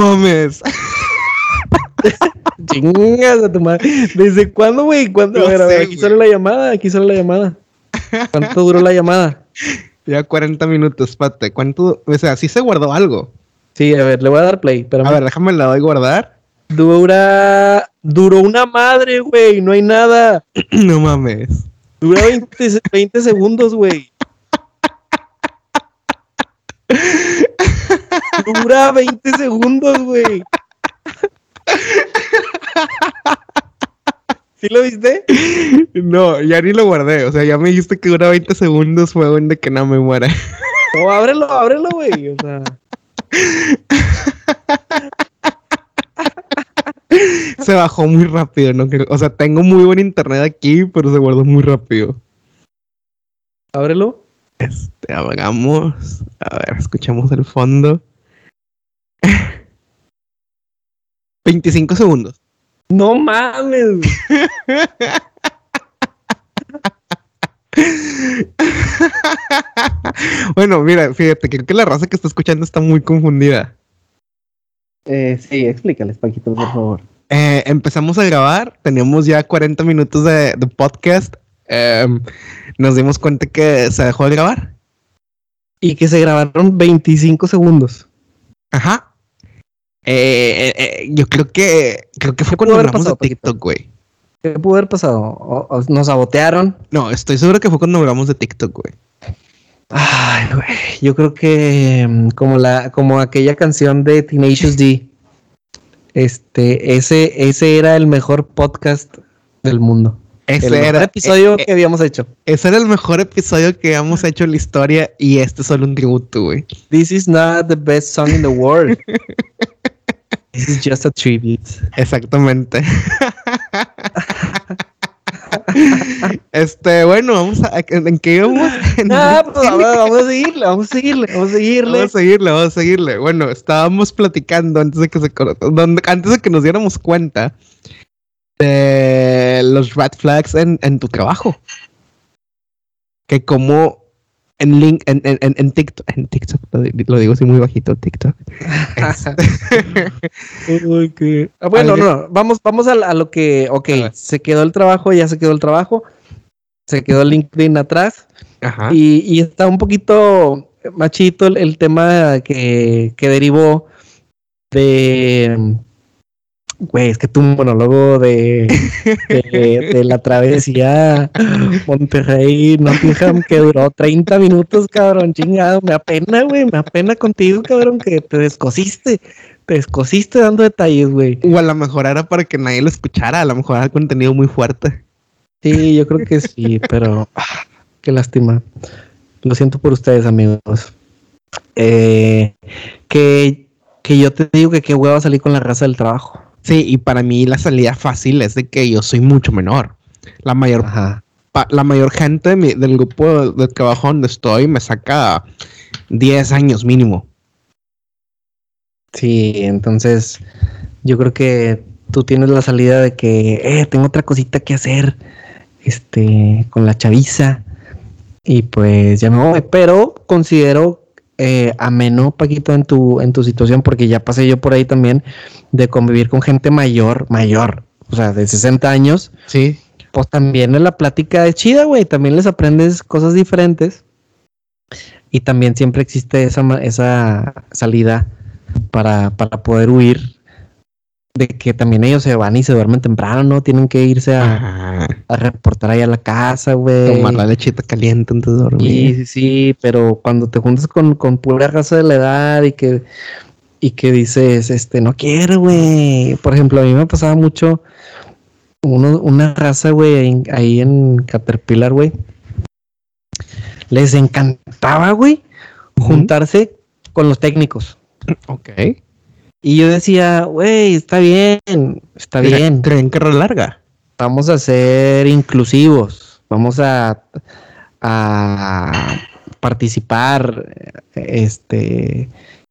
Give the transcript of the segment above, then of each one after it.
mames. Chingas a tu madre. ¿Desde cuándo, güey? ¿Cuándo? No a ver, a ver, sé, aquí sale la llamada, aquí sale la llamada. ¿Cuánto duró la llamada? Ya 40 minutos, pate. ¿Cuánto? O sea, sí se guardó algo. Sí, a ver, le voy a dar play. A ver, déjame la doy guardar. dura. Duró una madre, güey. No hay nada. no mames. Dura 20, se- 20 segundos, güey. Dura 20 segundos, güey. ¿Sí lo viste? No, ya ni lo guardé. O sea, ya me dijiste que dura 20 segundos. Fue de que no me muera. No, ábrelo, ábrelo, güey. O sea, se bajó muy rápido. No O sea, tengo muy buen internet aquí, pero se guardó muy rápido. ábrelo. Este, hagamos. A ver, escuchamos el fondo. 25 segundos. No mames. bueno, mira, fíjate, creo que la raza que está escuchando está muy confundida. Eh, sí, explícales, Paquito, por favor. Eh, empezamos a grabar, teníamos ya 40 minutos de, de podcast. em, nos dimos cuenta que se dejó de grabar. Y que se grabaron 25 segundos. Ajá. Eh, eh, eh, yo creo que creo que fue ¿Qué cuando hablamos de pasado? TikTok, güey. ¿Qué pudo haber pasado? O- o nos sabotearon. No, estoy seguro que fue cuando hablamos de TikTok, güey. Ay, güey. Yo creo que mm, como la, como aquella canción de Tenacious D. Este, ese, ese era el mejor podcast del mundo. Ese el era, episodio eh, que habíamos hecho. ese era el mejor episodio que hemos hecho en la historia y este es solo un tributo, güey. This is not the best song in the world. This is just a tribute. Exactamente. este, bueno, vamos a. ¿En qué íbamos? Ah, pues vamos, a seguirle, vamos a seguirle, vamos a seguirle. Vamos a seguirle, vamos a seguirle. Bueno, estábamos platicando antes de que se antes de que nos diéramos cuenta de los red flags en, en tu trabajo. Que como en link en, en, en- en TikTok, en TikTok lo, di- lo digo así muy bajito, TikTok. Ah, bueno, no, no, vamos, vamos a, a lo que, ok, se quedó el trabajo, ya se quedó el trabajo, se quedó LinkedIn atrás Ajá. y, y está un poquito machito el, el tema que, que derivó de, güey, es que tu monólogo de, de, de la travesía Monterrey, Nottingham, que duró 30 minutos, cabrón, chingado, me apena, güey, me apena contigo, cabrón, que te descosiste, te descosiste dando detalles, güey. O a lo mejor era para que nadie lo escuchara, a lo mejor era contenido muy fuerte. Sí, yo creo que sí, pero ah, qué lástima. Lo siento por ustedes, amigos. Eh, que, que yo te digo que qué hueva salir con la raza del trabajo. Sí, y para mí la salida fácil es de que yo soy mucho menor. La mayor pa- la mayor gente de mi- del grupo de trabajo donde estoy me saca 10 años mínimo. Sí, entonces yo creo que tú tienes la salida de que eh, tengo otra cosita que hacer este con la chaviza y pues ya me voy, pero considero eh, ameno Paquito en tu en tu situación porque ya pasé yo por ahí también de convivir con gente mayor, mayor, o sea, de 60 años, Sí. pues también la plática es chida, güey, también les aprendes cosas diferentes. Y también siempre existe esa esa salida para, para poder huir de que también ellos se van y se duermen temprano, ¿no? Tienen que irse a, reportar ahí a la casa, güey. Tomar la lechita caliente antes de Sí, dormir. sí, sí, pero cuando te juntas con, con pura raza de la edad y que, y que dices, este, no quiero, güey. Por ejemplo, a mí me pasaba mucho uno, una raza, güey, ahí en Caterpillar, güey. Les encantaba, güey, juntarse con los técnicos. Ok. Y yo decía, güey, está bien, está bien. Creen carrera larga. Vamos a ser inclusivos. Vamos a, a participar. Este,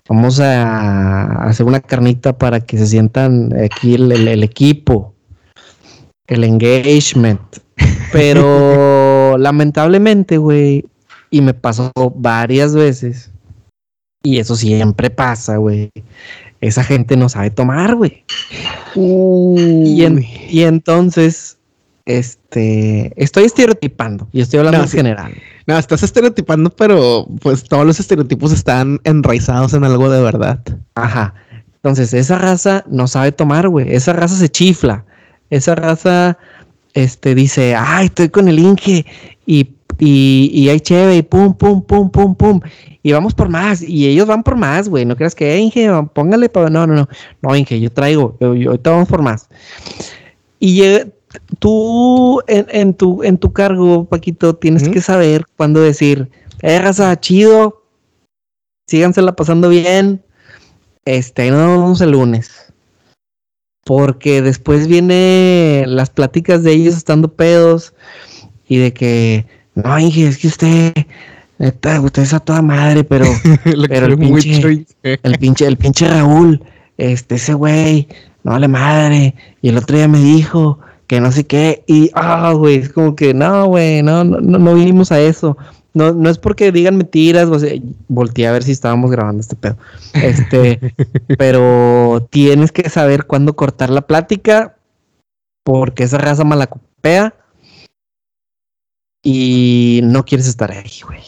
vamos a hacer una carnita para que se sientan aquí el, el- el equipo, el engagement. Pero lamentablemente, güey, y me pasó varias veces, y eso siempre pasa, güey, esa gente no sabe tomar, güey. Y, en- y entonces, este, estoy estereotipando y estoy hablando No, en sí. general. No, estás estereotipando, pero pues todos los estereotipos están enraizados en algo de verdad. Ajá. Entonces, esa raza no sabe tomar, güey. Esa raza se chifla. Esa raza, este, dice, ay, estoy con el Inge y, y, y hay cheve y pum, pum, pum, pum, pum. Y vamos por más. Y ellos van por más, güey. No creas que, "Eh, Inge, póngale para... No, no, no. No, Inge, yo traigo. Yo, yo- ahorita vamos por más. Y tú, en, en tu, en tu cargo, Paquito, tienes que saber cuándo decir, eh, raza, chido. Sígansela pasando bien. Este, ahí nos vemos el lunes. Porque después viene las pláticas de ellos estando pedos y de que, no, Inge, es que usted, neta, usted es a toda madre, pero Pero el pinche- el pinche, el pinche Raúl, este, ese güey, no vale madre. Y el otro día me dijo que no sé qué. Y, ah, güey, es como que, no, güey, no, no, no, no vinimos a eso. No, no es porque digan mentiras, o sea, volteé a ver si estábamos grabando este pedo. Este, pero tienes que saber cuándo cortar la plática, porque esa raza malacopea y no quieres estar ahí, güey.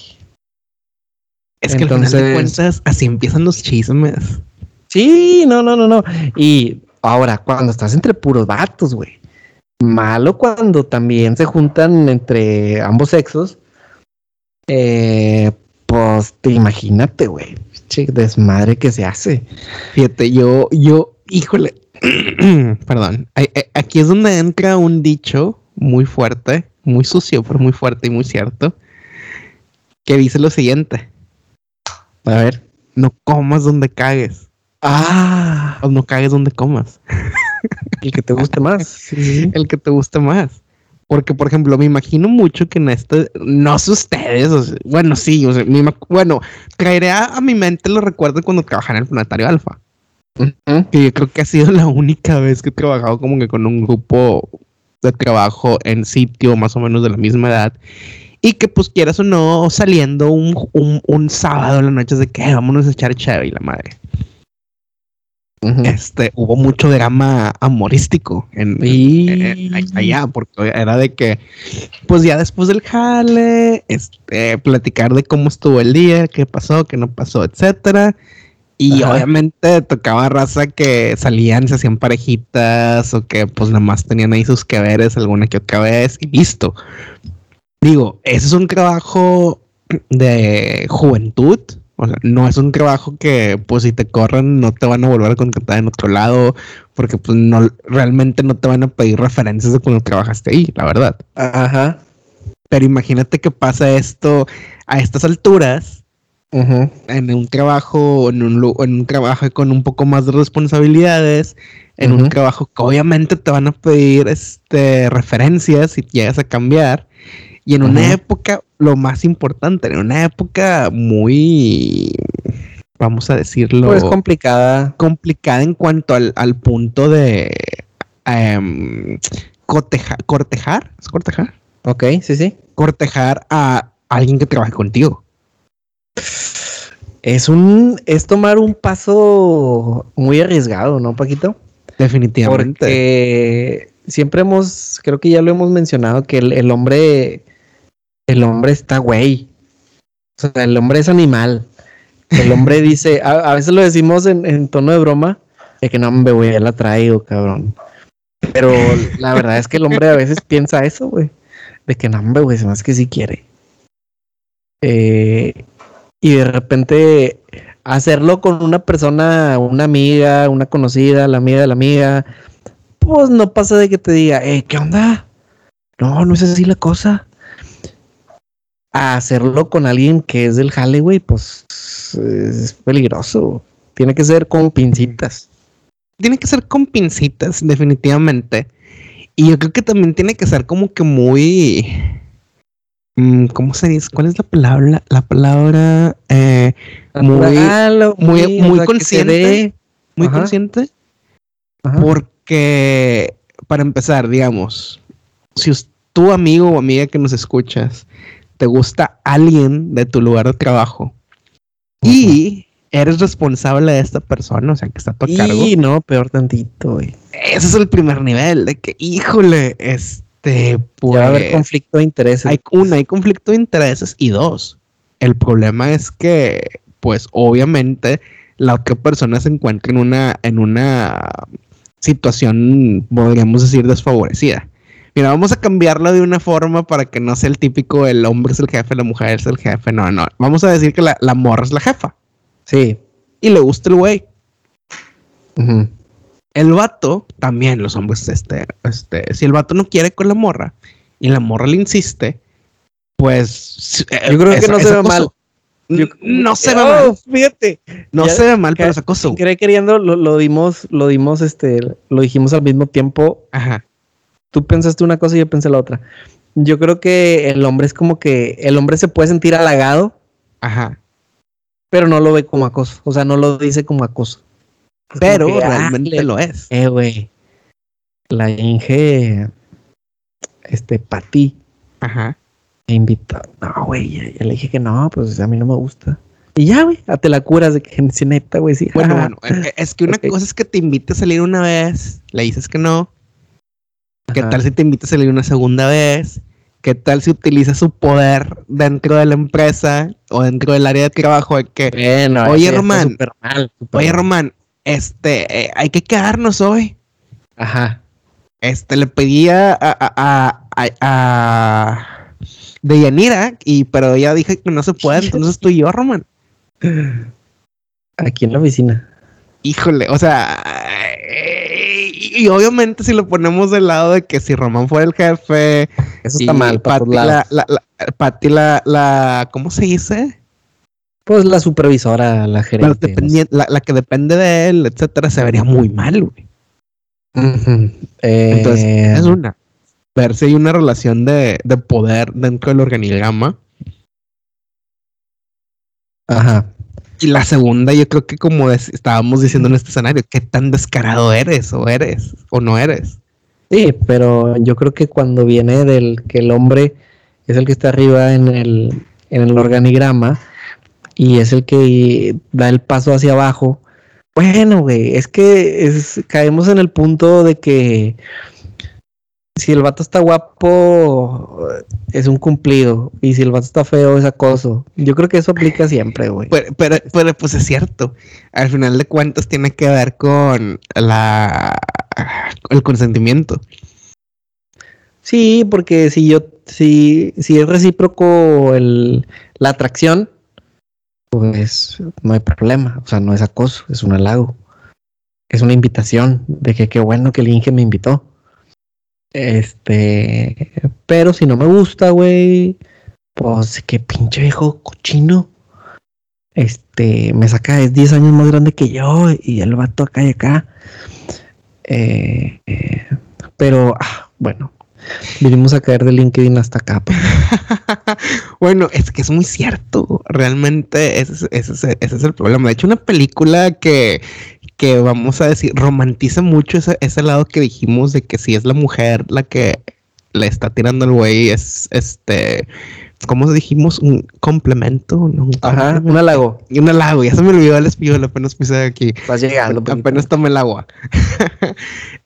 Es que al final de Entonces- cuentas, así empiezan los chismes. Sí, no, no, no, no. Y ahora, cuando estás entre puros vatos, güey. Malo cuando también se juntan entre ambos sexos. Eh, pues te imagínate, güey. Che, desmadre que se hace. Fíjate, yo, yo, híjole, perdón. Aquí es donde entra un dicho muy fuerte, muy sucio, pero muy fuerte y muy cierto, que dice lo siguiente: A ver. no comas donde cagues, Ah, o no cagues donde comas. el que te guste más. Sí, el que te guste más. Porque, por ejemplo, me imagino mucho que en este, no sé ustedes, o sea, bueno, sí, o sea, bueno, traeré a, a mi mente los recuerdos cuando trabajaba en el Planetario Alfa, Ujú. que yo creo que ha sido la única vez que he trabajado como que con un grupo de trabajo en sitio más o menos de la misma edad. Y que pues quieras o no, saliendo un, un, un sábado en la noche de que "Eh, vámonos a echar chévere y la madre. Este, hubo mucho drama amorístico en, Y- eh, allá, porque era de que, pues ya después del jale, este, platicar de cómo estuvo el día, qué pasó, qué no pasó, etcétera. Y Ajá. obviamente tocaba raza que salían, se hacían parejitas o que pues nada más tenían ahí sus que veres alguna que otra vez y listo. Digo, ese es un trabajo de juventud. O sea, no es un trabajo que, pues, si te corren, no te van a volver a contratar en otro lado, porque, pues, no, realmente no te van a pedir referencias de cuando trabajaste ahí, la verdad. Ajá. Pero imagínate que pasa esto a estas alturas, En un trabajo, en un, en un trabajo con un poco más de responsabilidades, en un trabajo que obviamente te van a pedir este, referencias si llegas a cambiar. Y en una época, lo más importante, en una época muy, vamos a decirlo, Pues complicada. complicada en cuanto al, al punto de coteja- cortejar, ¿es cortejar? Ok, sí, sí. Cortejar a alguien que trabaje contigo. Es un, es tomar un paso muy arriesgado, ¿no, Paquito? Definitivamente. Porque siempre hemos, creo que ya lo hemos mencionado, que el, el hombre, el hombre está güey. O sea, el hombre es animal. El hombre dice, a, a veces lo decimos en, en tono de broma, de que no, hombre, güey, ya la traigo, cabrón. Pero la verdad es que el hombre a veces piensa eso, güey. De que no, hombre, güey, me hace que sí quiere. Eh, y de repente hacerlo con una persona, una amiga, una conocida, la amiga de la amiga, pues no pasa de que te diga, eh, ¿qué onda? No, no es así la cosa. A hacerlo con alguien que es del jale, güey, pues es peligroso. Tiene que ser con pincitas. tiene que ser con pincitas, definitivamente. Y yo creo que también tiene que ser como que muy. Mm, ¿Cómo se dice? ¿Cuál es la palabra? La palabra eh, Muy- muy- consciente. muy Ajá. consciente. Ajá. Porque, para empezar, digamos, si tu amigo o amiga que nos escuchas te gusta alguien de tu lugar de trabajo y eres responsable de esta persona, o sea, que está a tu cargo. Y no, peor tantito, güey. Ese es el primer nivel de que, híjole, este, Puede pues, haber conflicto de intereses. hay una, hay conflicto de intereses y dos, el problema es que, pues, obviamente, la otra persona se encuentra en una, en una situación, podríamos decir, desfavorecida. Mira, vamos a cambiarlo de una forma para que no sea el típico el hombre es el jefe, la mujer es el jefe. No, no. Vamos a decir que la, la morra es la jefa Sí. y le gusta el güey. Ujú. El vato, también los hombres, este, este, si el vato no quiere con la morra y la morra le insiste, pues Yo creo que no se ve acoso. mal. No se ve Oh, mal, Fíjate. no ya- se ve mal, que- pero es acoso. Querer queriendo, lo, lo dimos, lo dimos, este, lo dijimos al mismo tiempo. Ajá, Tú pensaste una cosa y yo pensé la otra. Yo creo que el hombre es como que el hombre se puede sentir halagado, ajá. pero no lo ve como acoso. O sea, no lo dice como acoso. Pero que, ah, realmente lo es. Eh, güey. La Inge, este, para ti, Ajá. me invitó. No, güey, ya, ya le dije que no, pues a mí no me gusta. Y ya, güey, a te la curas de que si neta, güey, sí. Bueno, bueno, es que una cosa es que te invite a salir una vez, le dices que no. ¿Qué tal si te invita a salir una segunda vez? ¿Qué tal si utiliza su poder dentro de la empresa o dentro del área de trabajo de que Bueno, Oye, Román. súper mal, Oye. Román, este, eh, hay que quedarnos hoy. Ajá. Este, le pedí a, a, a, a, Deyanira, y pero ella dije que no se puede, entonces tú y yo, Román. Aquí en la oficina. Híjole, o sea, y, y obviamente si lo ponemos del lado de que si Román fuera el jefe, Eso está mal la, la, la, Patty la, la, ¿cómo se dice? Pues la supervisora, la gerente. la, la que depende de él, etcétera, se vería muy mal, güey. Ujú. Eh, Entonces, es una. Ver si hay una relación de, de poder dentro del organigrama. Ajá. Y la segunda, yo creo que como estábamos diciendo en este escenario, qué tan descarado eres o eres o no eres. Sí, pero yo creo que cuando viene del que el hombre es el que está arriba en el, en el organigrama y es el que da el paso hacia abajo. Bueno, güey, es que es, caemos en el punto de que si el vato está guapo es un cumplido y si el vato está feo es acoso. Yo creo que eso aplica siempre, güey. Pero, pero, pero, pues es cierto. Al final de cuentas tiene que ver con la el consentimiento. Sí, porque si yo, si, si es recíproco el, la atracción, pues no hay problema. O sea, no es acoso, es un halago. Es una invitación de que qué bueno que el Inge me invitó. Este, pero si no me gusta, güey, pues qué pinche viejo cochino. Este, me saca, es 10 años más grande que yo y el vato acá y acá. Eh, eh, pero, ah, bueno, vinimos a caer de LinkedIn hasta acá. pues. bueno, es que es muy cierto. Realmente ese es, ese es- ese es el problema. De hecho, una película que, que vamos a decir, romantiza mucho ese, ese lado que dijimos de que si es la mujer la que le está tirando al güey, es este, ¿cómo dijimos? Un complemento, ¿no? Un Ajá, complemento. un halago. Y un halago, ya se me olvidó el español, apenas puse aquí. Vas llegando. pues, Apenas tomé el agua.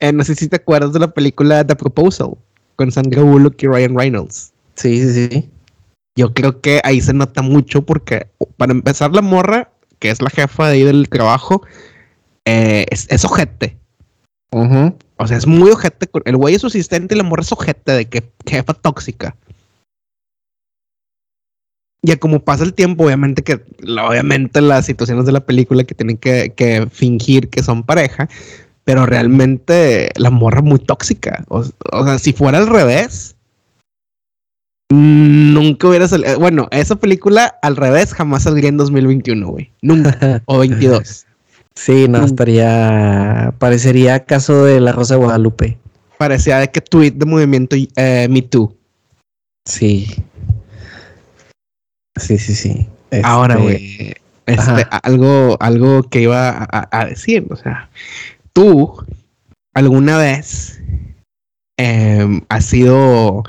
Eh, no sé si te acuerdas de la película The Proposal con Sandra Bullock y Ryan Reynolds. Sí, sí, sí. Yo creo que ahí se nota mucho porque, para empezar, la morra, que es la jefa de ahí del trabajo, eh, es, es ojete. O sea, es muy ojete. El güey es su asistente y la morra es ojete de que jefa tóxica. Ya como pasa el tiempo, obviamente que, obviamente las situaciones de la película que tienen que, que fingir que son pareja, pero realmente la morra es muy tóxica. O, o sea, si fuera al revés, nunca hubiera salido. Bueno, esa película al revés jamás saldría en 2021, güey. Nunca. o 22. Sí, no, Mm. estaría. Parecería caso de la Rosa de Guadalupe. Parecía de que tweet de movimiento eh, Me Too. Sí. Sí, sí, sí. Ahora, Este, güey, este, algo, algo que iba a decir, o sea, tú alguna vez em, has sido,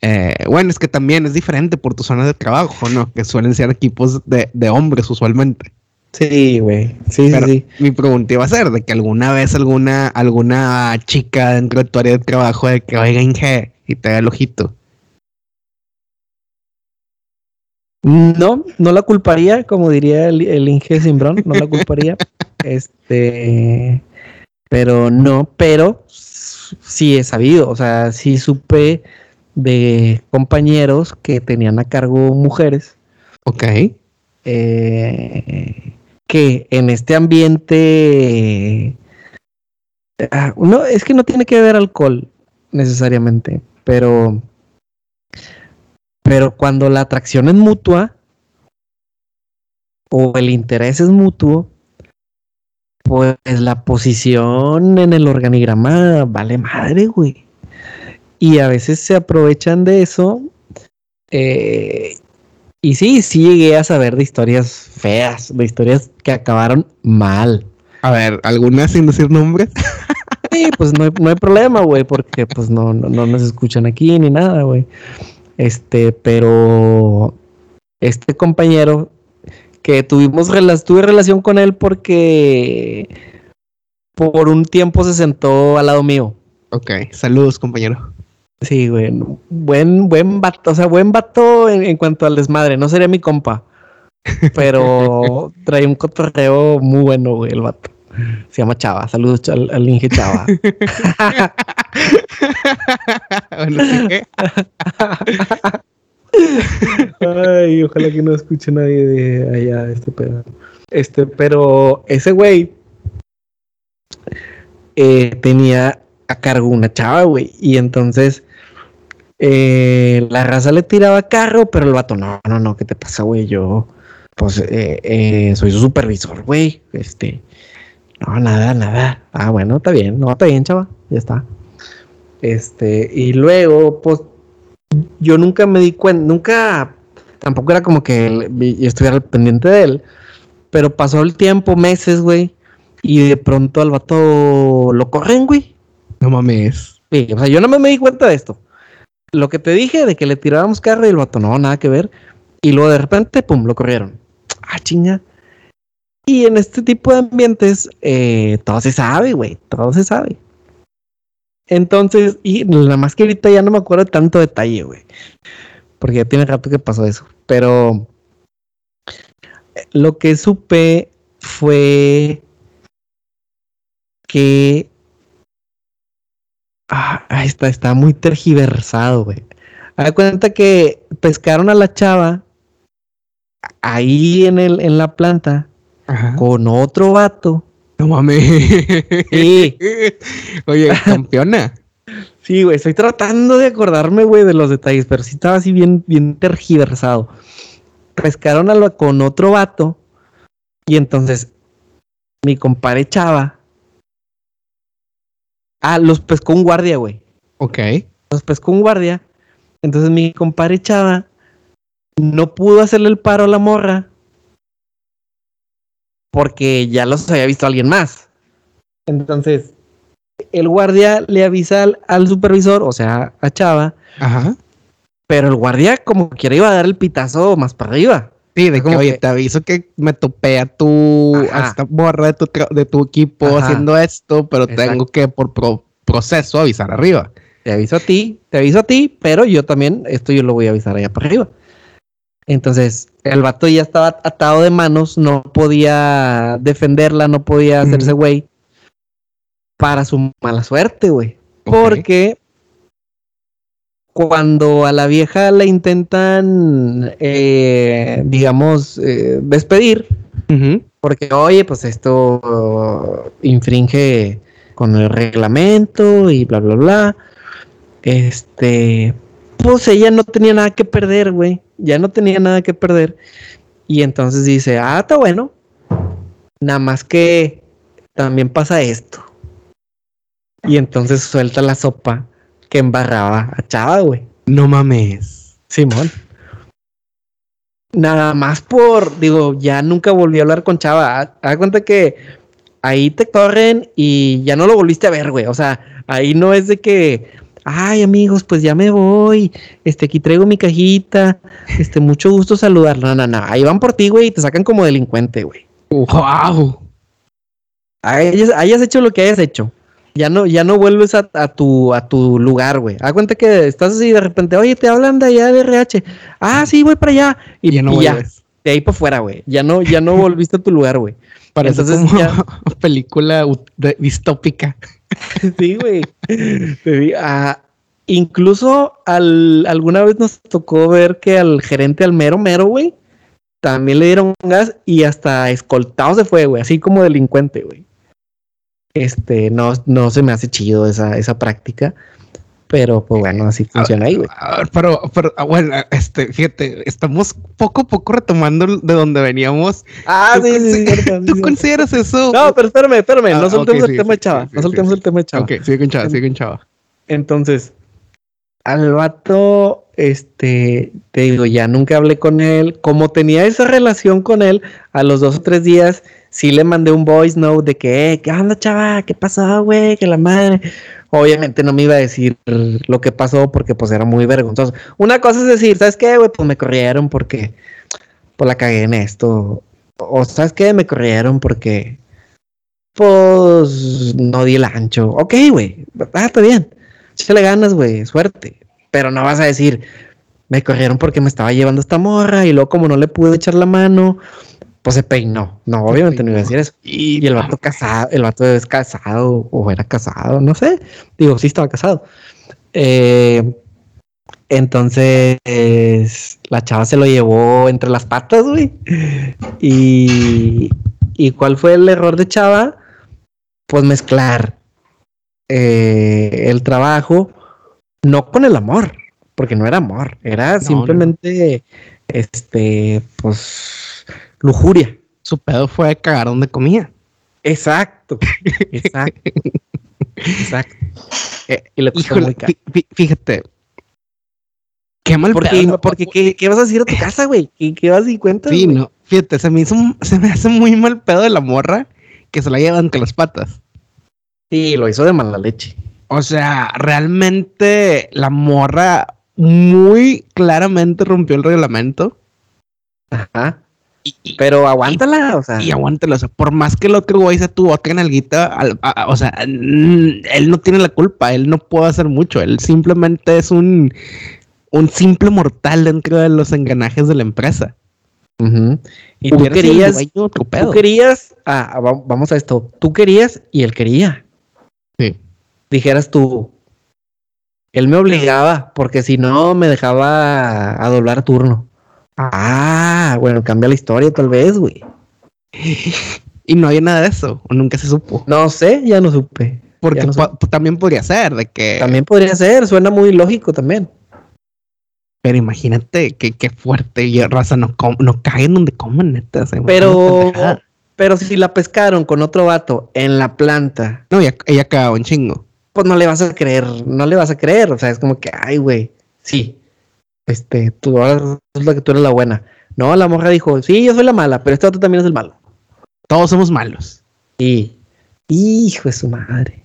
eh, bueno, es que también es diferente por tu zona de trabajo, ¿no? Que suelen ser equipos de, de hombres usualmente. Sí, güey. Sí, Pero sí, mi pregunta iba a ser de que alguna vez alguna, alguna chica dentro de tu área de trabajo de que oiga Inge y te haga el ojito. No, no la culparía, como diría el, el Inge Simbrón, no la culparía. este, pero no, pero sí he sabido, o sea, sí supe de compañeros que tenían a cargo mujeres. Ok. eh, que en este ambiente ah, no es que no tiene que ver alcohol necesariamente pero pero cuando la atracción es mutua o el interés es mutuo pues la posición en el organigrama vale madre güey y a veces se aprovechan de eso eh, y sí, sí llegué a saber de historias feas, de historias que acabaron mal. A ver, ¿alguna sin decir nombres? Sí, pues no hay, no hay problema, güey, porque pues no, no, no nos escuchan aquí ni nada, güey. Este, pero este compañero que tuvimos rela- tuve relación con él porque por un tiempo se sentó al lado mío. Ok, saludos, compañero. Sí, güey. Buen, buen vato, o sea, buen vato en, en cuanto al desmadre. No sería mi compa. Pero trae un cotorreo muy bueno, güey, el vato. Se llama Chava. Saludos al, al Inge Chava. Ay, ojalá que no escuche nadie de allá este pedo. Este, pero ese güey eh, tenía a cargo una chava, güey. Y entonces eh, la raza le tiraba carro, pero el vato, no, no, no, ¿qué te pasa, güey? Yo, pues, eh, soy su supervisor, güey. Este, no, nada, nada. Ah, bueno, está bien, no, está bien, chava, ya está. Este, y luego, pues, yo nunca me di cuenta, nunca, tampoco era como que yo estuviera al pendiente de él, pero pasó el tiempo, meses, güey, y de pronto al vato lo corren, güey. No mames. Sí, o sea, yo no me, me di cuenta de esto. Lo que te dije de que le tirábamos carro y el vato, no, nada que ver. Y luego de repente, pum, lo corrieron. Ah, chinga. Y en este tipo de ambientes, eh, todo se sabe, güey, todo se sabe. Entonces, y nada más que ahorita ya no me acuerdo tanto detalle, güey. Porque ya tiene rato que pasó eso. Pero eh, lo que supe fue que Ah, está, está muy tergiversado, güey. De cuenta que pescaron a la chava ahí en el, en la planta Ajá. con otro vato. No mames. Sí, Oye, campeona. sí, güey. Estoy tratando de acordarme, güey, de los detalles, pero sí estaba así bien, bien tergiversado. Pescaron a la, con otro vato. Y entonces, mi compadre Chava. Ah, los pescó un guardia, güey. Ok. los pescó un guardia. Entonces mi compadre Chava no pudo hacerle el paro a la morra porque ya los había visto alguien más. Entonces, el guardia le avisa al, al supervisor, o sea, a Chava, Ajá. pero el guardia como quiera iba a dar el pitazo más para arriba. Sí, de que, Como oye, que- te aviso que me topé a tu, a Ajá. esta borra de tu, de tu equipo Ajá. haciendo esto, pero Exacto. tengo que por pro- proceso avisar arriba. Te aviso a ti, te aviso a ti, pero yo también, esto yo lo voy a avisar allá para arriba. Entonces, el vato ya estaba atado de manos, no podía defenderla, no podía hacerse güey. Para su mala suerte, güey. Porque cuando a la vieja la intentan, eh, digamos, eh, despedir, porque oye, pues esto infringe con el reglamento y bla, bla, bla. Este, pues ella no tenía nada que perder, güey. Ya no tenía nada que perder. Y entonces dice, ah, está bueno. Nada más que también pasa esto. Y entonces suelta la sopa que embarraba a Chava, güey. No mames. Simón. Nada más por, digo, ya nunca volví a hablar con Chava. Haz cuenta que ahí te corren y ya no lo volviste a ver, güey. O sea, ahí no es de que, ay, amigos, pues ya me voy. Este, aquí traigo mi cajita. Este, mucho gusto saludarlo. No, no, no. Ahí van por ti, güey, y te sacan como delincuente, güey. ¡Wow! Hayas, hayas hecho lo que hayas hecho. Ya no, ya no vuelves a, a tu, a tu lugar, güey. Haz cuenta que estás así de repente, oye, te hablan de allá de RH. Ah, sí, voy para allá. Y, Ya no y ya, de ahí para afuera, güey. Ya no, ya no volviste a tu lugar, güey. Parece Entonces como ya- película distópica. Sí, güey. Ah, incluso al, alguna vez nos tocó ver que al gerente, al mero mero, güey, también le dieron gas y hasta escoltado se fue, güey, así como delincuente, güey. Este, no, no se me hace chido esa, esa práctica, pero pues bueno, así funciona ahí, güey. Ah, Pero, pero ah, bueno, este, fíjate, estamos poco a poco retomando de donde veníamos. Ah, ¿Tú, consi- ¿tú consideras eso? No, pero espérame, espérame, Ah, no soltemos el sí, tema de sí, Chava, sí, no sí, soltemos sí. el tema de Chava. Ok, sigue con Chava, sigue con Chava. Entonces, al vato, este, te digo, ya nunca hablé con él. Como tenía esa relación con él, a los dos o tres días sí le mandé un voice note de que, eh, ¿qué onda, chava? ¿Qué pasó, güey? Que la madre. Obviamente no me iba a decir lo que pasó porque pues era muy vergonzoso. Una cosa es decir, ¿sabes qué, güey? Pues me corrieron porque pues la cagué en esto. O ¿sabes qué? Me corrieron porque pues no di el ancho. Ok, güey. Ah, está bien. Échale ganas, güey. Suerte. Pero no vas a decir, me corrieron porque me estaba llevando esta morra y luego como no le pude echar la mano, pues se peinó. No, obviamente no iba a decir eso. Y, Y el vato casado, el vato es casado o era casado, no sé. Digo, sí estaba casado. Eh, entonces, la chava se lo llevó entre las patas, güey. Y, ¿y cuál fue el error de chava? Pues mezclar eh, el trabajo no con el amor, porque no era amor, era No, simplemente, este, pues, lujuria. su pedo fue cagar donde comía. Exacto, exacto, exacto. Eh, Y le costó Híjole, muy caro. fí- fí- fíjate. Qué mal Porque, pedo. porque ¿qué, qué vas a decir a tu casa, güey? ¿Qué, qué vas a dar cuenta? Sí, no. Fíjate, se me hizo, se me hace muy mal pedo de la morra que se la lleva entre las patas. Sí, lo hizo de mala leche. O sea, realmente la morra muy claramente rompió el reglamento. Ajá. Y, Pero aguántala, o sea. y aguántalo. O sea, por más que el otro güey se tuvo otra nalguita, o sea, mm, él no tiene la culpa. Él no puede hacer mucho. Él simplemente es un, un simple mortal dentro de los engranajes de la empresa. Y tú querías, dueño, tú querías, ah, va- vamos a esto. Tú querías y él quería. Sí. Dijeras tú, él me obligaba porque si no me dejaba a doblar turno. Ah, bueno, cambia la historia tal vez, güey. Y no hay nada de eso. O nunca se supo. No sé, ya no supe. Porque no po- también podría ser de que. También podría ser, suena muy lógico también. Pero imagínate que, qué fuerte. Y raza no, no caen donde comen, neta. o sea, Pero, pero si la pescaron con otro vato en la planta, No, ella, ella cagaba un chingo. pues no le vas a creer, no le vas a creer. O sea, es como que, ay, güey, sí. Este, tú ahora resulta que tú eres la buena. No, la morra dijo, sí, yo soy la mala, pero este vato también es el malo. Todos somos malos. Y, hijo de su madre.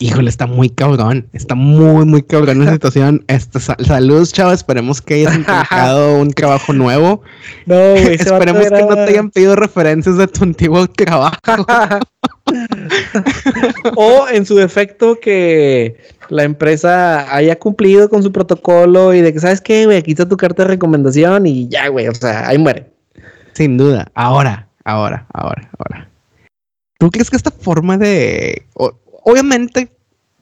Híjole, está muy cabrón. Está muy, muy cabrón la situación. Este, sa- saludos, chavos. Esperemos que hayas encontrado un trabajo nuevo. No, güey, Esperemos que no te hayan pedido referencias de tu antiguo trabajo. o en su defecto que la empresa haya cumplido con su protocolo y de que, ¿sabes qué, güey? Aquí está tu carta de recomendación y ya, güey. O sea, ahí muere. Sin duda. Ahora, ahora, ahora, ahora. ¿Tú crees que esta forma de... o- obviamente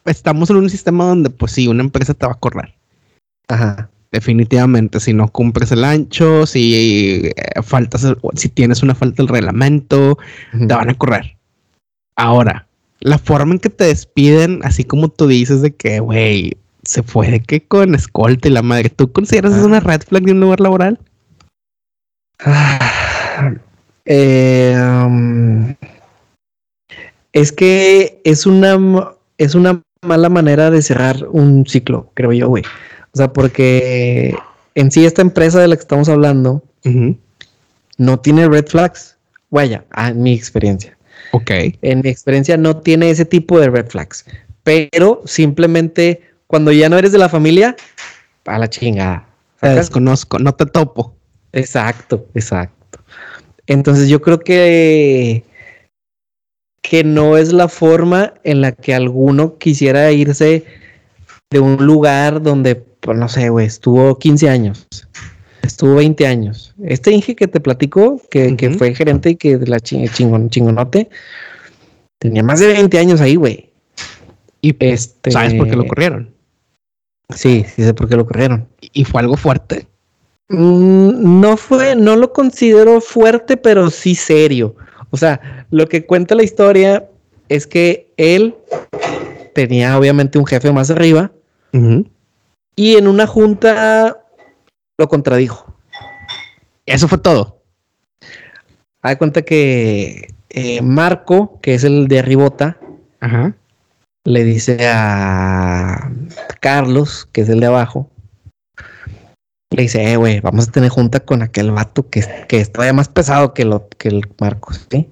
estamos en un sistema donde, pues sí, una empresa te va a correr. Ajá. Definitivamente, si no cumples el ancho, si eh, faltas, si tienes una falta del reglamento, te van a correr. Ahora, la forma en que te despiden, así como tú dices de que, güey, se fue de que con escolta y la madre, ¿tú consideras eso Ah. una red flag de un lugar laboral? Ah, eh, um, es que es una, es una mala manera de cerrar un ciclo, creo yo, güey. O sea, porque en sí esta empresa de la que estamos hablando no tiene red flags. Vaya, en mi experiencia. Ok. En mi experiencia no tiene ese tipo de red flags. Pero simplemente cuando ya no eres de la familia, a la chingada. Te desconozco, no te topo. Exacto, exacto. Entonces yo creo que que no es la forma en la que alguno quisiera irse de un lugar donde, pues no sé, güey, estuvo 15 años, estuvo 20 años. Este Inge que te platico, que, que fue gerente y que de la chingon, chingonote, tenía más de 20 años ahí, güey. Y este, ¿sabes por qué lo corrieron? Sí, sí sé por qué lo corrieron. ¿Y fue algo fuerte? Mm, no fue, no lo considero fuerte, pero sí serio. O sea, lo que cuenta la historia es que él tenía obviamente un jefe más arriba y en una junta lo contradijo. Eso fue todo. Hay cuenta que eh, Marco, que es el de Ribota, le dice a Carlos, que es el de abajo, le dice, eh, güey, vamos a tener junta con aquel vato que, que es todavía más pesado que, lo, que el Marcos, ¿sí?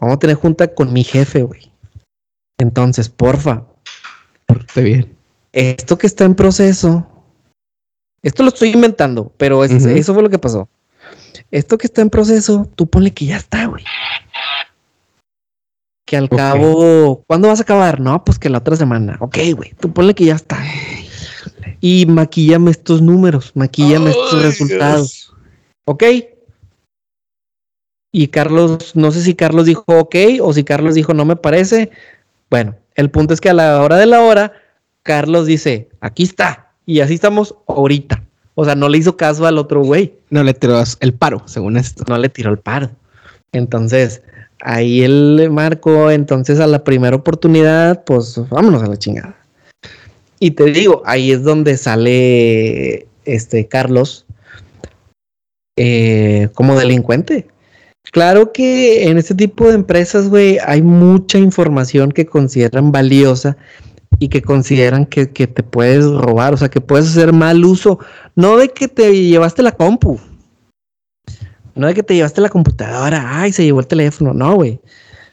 Vamos a tener junta con mi jefe, güey. Entonces, porfa. Porte bien. Esto que está en proceso, esto lo estoy inventando, pero eso fue lo que pasó. Esto que está en proceso, tú ponle que ya está, güey. Que al cabo, ¿cuándo vas a acabar? No, pues que la otra semana. Ok, güey, tú ponle que ya está y maquillame estos números, maquillame estos resultados. ¿Ok? Y Carlos, no sé si Carlos dijo ok o si Carlos dijo no me parece. Bueno, el punto es que a la hora de la hora, Carlos dice, aquí está. Y así estamos ahorita. O sea, no le hizo caso al otro güey. No le tiró el paro, según esto. No le tiró el paro. Entonces, ahí él le marcó, entonces a la primera oportunidad, pues vámonos a la chingada. Y te digo, ahí es donde sale este Carlos eh, como delincuente. Claro que en este tipo de empresas, güey, hay mucha información que consideran valiosa y que consideran que, que, te puedes robar, o sea, que puedes hacer mal uso. No de que te llevaste la compu, no de que te llevaste la computadora, ay, se llevó el teléfono, no, güey,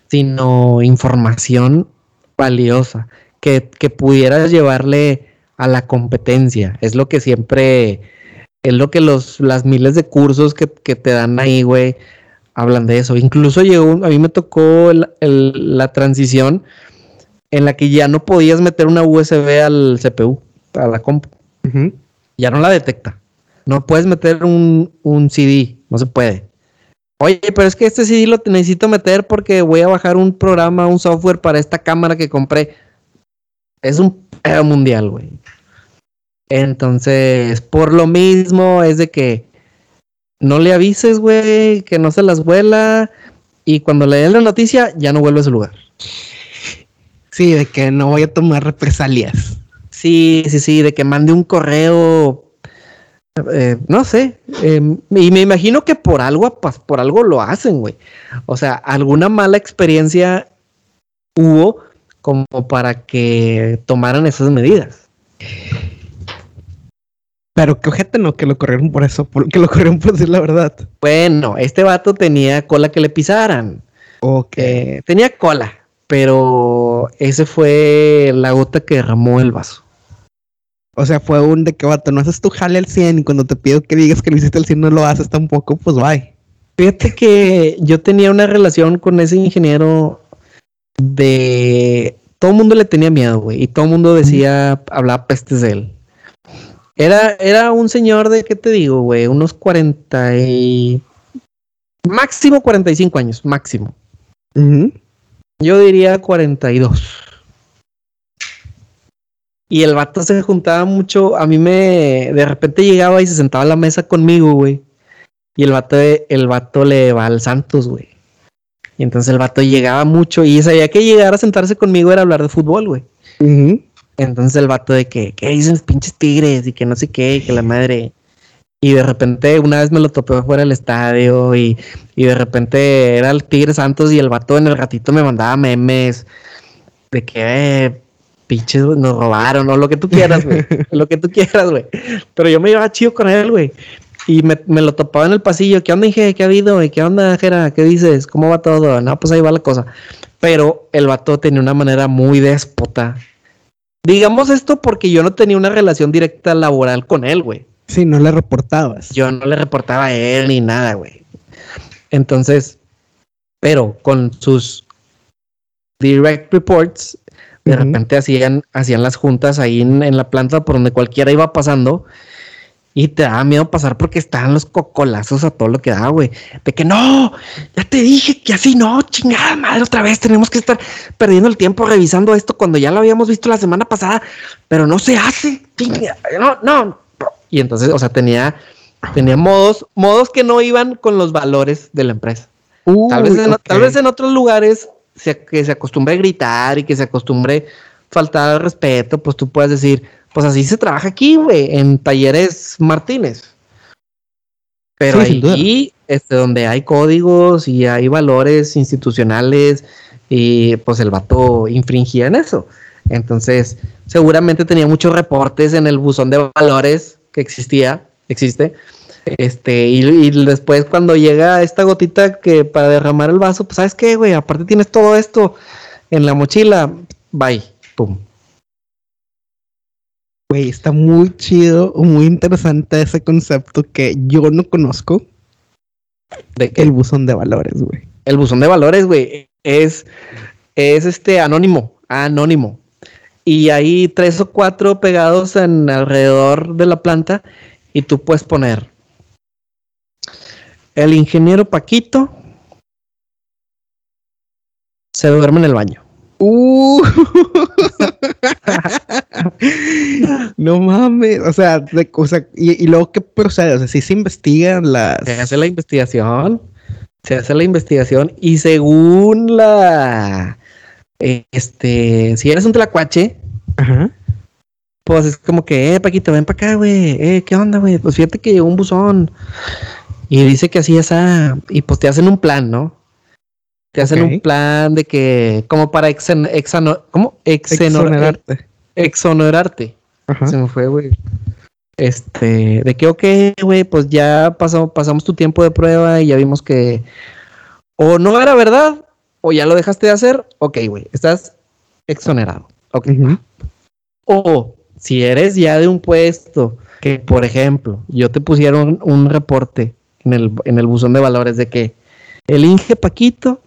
sino información valiosa que, pudieras llevarle a la competencia. Es lo que siempre, es lo que los, las miles de cursos que, te dan ahí, güey, hablan de eso. Incluso llegó, a mí me tocó la transición en la que ya no podías meter una USB al CPU, a la compu. Ya no la detecta. No puedes meter un, un, CD, no se puede. Oye, pero es que este CD lo necesito meter porque voy a bajar un programa, un software para esta cámara que compré. Es un pedo mundial, güey. Entonces, por lo mismo es de que no le avises, güey, que no se las vuela. Y cuando le den la noticia, ya no vuelve a su lugar. Sí, de que no voy a tomar represalias. Sí, sí, sí, de que mande un correo. Eh, no sé. Em, y me imagino que por algo, por algo lo hacen, güey. O sea, alguna mala experiencia hubo como para que tomaran esas medidas. Pero que ojete no, que lo corrieron por eso, que lo corrieron por decir la verdad. Bueno, este vato tenía cola que le pisaran. Ok. Eh, tenía cola, pero ese fue la gota que derramó el vaso. O sea, fue un de que vato, no haces tu jale al 100 y cuando te pido que digas que lo hiciste al 100 no lo haces tampoco, pues bye. Fíjate que yo tenía una relación con ese ingeniero de todo el mundo le tenía miedo, güey, y todo el mundo decía, hablaba pestes de él. Era, era un señor de, ¿qué te digo, güey? Unos 40 y... Máximo 45 años, máximo. Yo diría 42. Y el vato se juntaba mucho. A mí me. De repente llegaba y se sentaba a la mesa conmigo, güey. Y el vato, el vato le va al Santos, güey. Y entonces el vato llegaba mucho y sabía que llegar a sentarse conmigo era hablar de fútbol, güey. Entonces el vato de que, ¿qué dicen los pinches tigres? Y que no sé qué, que la madre. Y de repente una vez me lo topé fuera del estadio y, de repente era el Tigre Santos y el vato en el ratito me mandaba memes de que eh, pinches nos robaron o lo que tú quieras, güey. lo que tú quieras, güey. Pero yo me iba chido con él, güey. Y me, lo topaba en el pasillo. ¿Qué onda, dije? ¿Qué ha habido? ¿Y qué onda, Jera? ¿Qué dices? ¿Cómo va todo? No, pues ahí va la cosa. Pero el vato tenía una manera muy déspota. Digamos esto porque yo no tenía una relación directa laboral con él, güey. Sí, no le reportabas. Yo no le reportaba a él ni nada, güey. Entonces, pero con sus direct reports, de repente hacían, hacían las juntas ahí en, la planta por donde cualquiera iba pasando y te daba miedo pasar porque estaban los cocolazos a todo lo que da, güey. De que no, ya te dije que así no, chingada madre, otra vez tenemos que estar perdiendo el tiempo revisando esto cuando ya lo habíamos visto la semana pasada, pero no se hace. no, no. Y entonces, o sea, tenía, tenía modos, modos que no iban con los valores de la empresa. tal, vez en, tal vez en otros lugares que se acostumbre a gritar y que se acostumbre faltar al respeto, pues tú puedes decir, pues así se trabaja aquí, güey, en talleres Martínez. Pero ahí, este, donde hay códigos y hay valores institucionales, y pues el vato infringía en eso. Entonces, seguramente tenía muchos reportes en el buzón de valores que existía, existe, este, y, después cuando llega esta gotita que para derramar el vaso, pues sabes qué, güey, aparte tienes todo esto en la mochila, bye, pum. Güey, está muy chido, muy interesante ese concepto que yo no conozco. ¿De El buzón de valores, güey. El buzón de valores, güey, es, es este anónimo, anónimo. Y hay tres o cuatro pegados en alrededor de la planta y tú puedes poner el ingeniero Paquito se duerme en el baño. Uh. no mames, o sea, y, luego qué procede, o sea, si se investigan las. Se hace la investigación, se hace la investigación y según la, este, si eres un tlacuache, pues es como que, eh, Paquito, ven para acá, güey, eh, ¿qué onda, güey? Pues fíjate que llegó un buzón. Y dice que así esa, y pues te hacen un plan, ¿no? Te hacen un plan de que, como para exen, ¿cómo? exonerarte. Exonerarte. Se me fue, güey. Este, de que, ok, güey, pues ya pasó, pasamos tu tiempo de prueba y ya vimos que o no era verdad o ya lo dejaste de hacer, ok, güey, estás exonerado. Ok. O si eres ya de un puesto que, por ejemplo, yo te pusieron un reporte en el, en el buzón de valores de que el Inge Paquito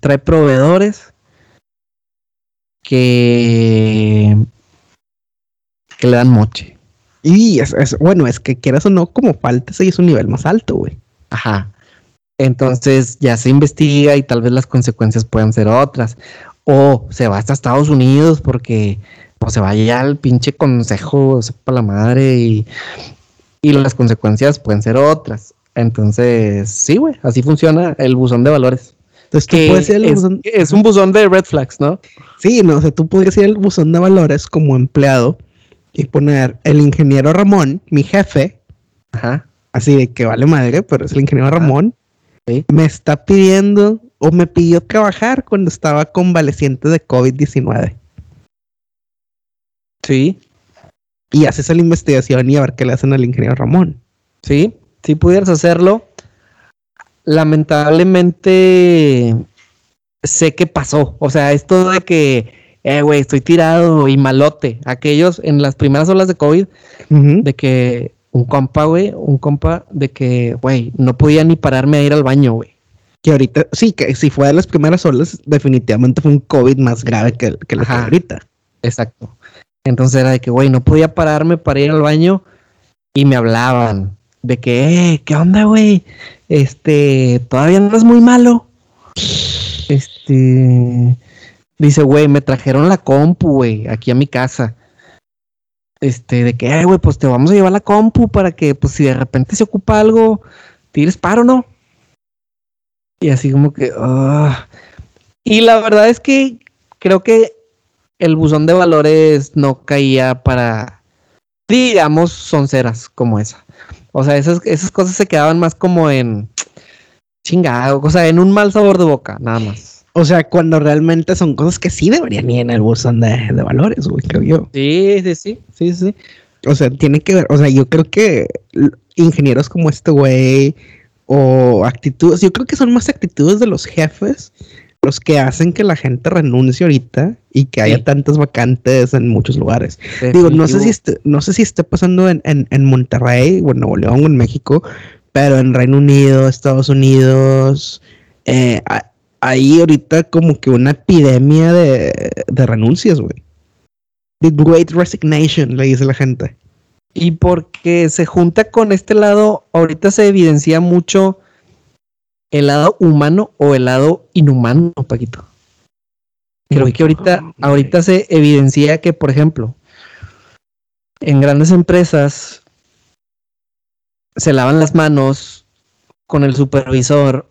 trae proveedores que, que le dan moche. Y es, bueno, es que quieras o no, como falta, ese es un nivel más alto, güey. Ajá. Entonces ya se investiga y tal vez las consecuencias puedan ser otras. O se va hasta Estados Unidos porque pues, se vaya al pinche consejo, sepa la madre, y, y las consecuencias pueden ser otras. Entonces, sí, güey, así funciona el buzón de valores. Entonces, tú puedes es, buzón... es, un buzón de red flags, ¿no? Sí, no, o sea, tú podrías ir al buzón de valores como empleado y poner el ingeniero Ramón, mi jefe. Ajá. Así de que vale madre, pero es el ingeniero Ramón. ¿Sí? Me está pidiendo o me pidió trabajar cuando estaba convaleciente de COVID-19. Sí. Y haces la investigación y a ver qué le hacen al ingeniero Ramón. Sí si pudieras hacerlo, lamentablemente sé qué pasó. O sea, esto de que, eh, güey, estoy tirado y malote. Aquellos en las primeras olas de COVID, de que un compa, güey, un compa de que, güey, no podía ni pararme a ir al baño, güey. Que ahorita, sí, que si fue de las primeras olas, definitivamente fue un COVID más grave que, que lo que ahorita. Exacto. Entonces era de que, güey, no podía pararme para ir al baño y me hablaban de que, eh, ¿qué onda, güey? Este, todavía no es muy malo. Este, dice, güey, me trajeron la compu, güey, aquí a mi casa. Este, de que, güey, pues te vamos a llevar la compu para que, pues si de repente se ocupa algo, tires paro, ¿no? Y así como que, ah. y la verdad es que creo que el buzón de valores no caía para, digamos, sonceras como esa. O sea, esas, esas cosas se quedaban más como en chingado, o sea, en un mal sabor de boca, nada más. O sea, cuando realmente son cosas que sí deberían ir en el buzón de, valores, güey, creo yo. Sí, sí, sí, sí, sí. O sea, tiene que ver, o sea, yo creo que ingenieros como este güey o actitudes, yo creo que son más actitudes de los jefes los que hacen que la gente renuncie ahorita y que haya tantas vacantes en muchos lugares. Digo, no sé si esté, no sé si esté pasando en, en, en Monterrey o en Nuevo León o en México, pero en Reino Unido, Estados Unidos, eh, hay ahorita como que una epidemia de, de renuncias, güey. The Great Resignation, le dice la gente. Y porque se junta con este lado, ahorita se evidencia mucho el lado humano o el lado inhumano, Paquito. Creo que ahorita, ahorita se evidencia que, por ejemplo, en grandes empresas se lavan las manos con el supervisor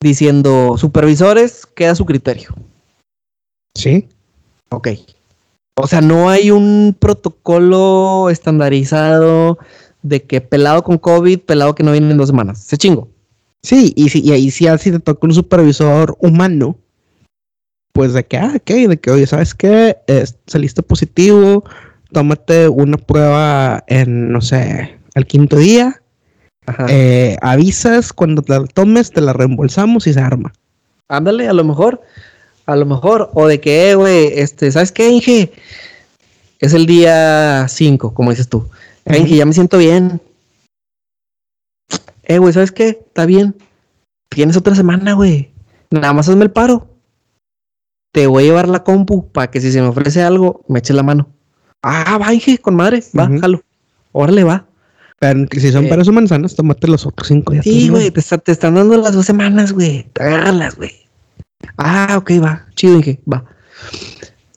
diciendo, supervisores, queda su criterio. Sí. Ok. O sea, no hay un protocolo estandarizado de que pelado con COVID, pelado que no viene en dos semanas. Se chingo. Sí, y, si, y ahí sí, así te toca un supervisor humano, pues de que, ah, ok, de que, oye, ¿sabes qué? saliste positivo, tómate una prueba en, no sé, al quinto día. Eh, avisas cuando te la tomes, te la reembolsamos y se arma. Ándale, a lo mejor a lo mejor, o de que, eh, güey, este, ¿sabes qué, Inge? Es el día 5, como dices tú. Eh, Inge, ya me siento bien. Eh, güey, ¿sabes qué? Está bien. Tienes otra semana, güey. Nada más hazme el paro. Te voy a llevar la compu para que si se me ofrece algo, me eche la mano. Ah, va, Inge, con madre. Va, jalo. Órale, va. Pero si son para esos manzanas, tómate los otros cinco días. Sí, güey, te, te, están dando las dos semanas, güey. Agárralas, güey. Ah, ok, va. Chido, dije, va.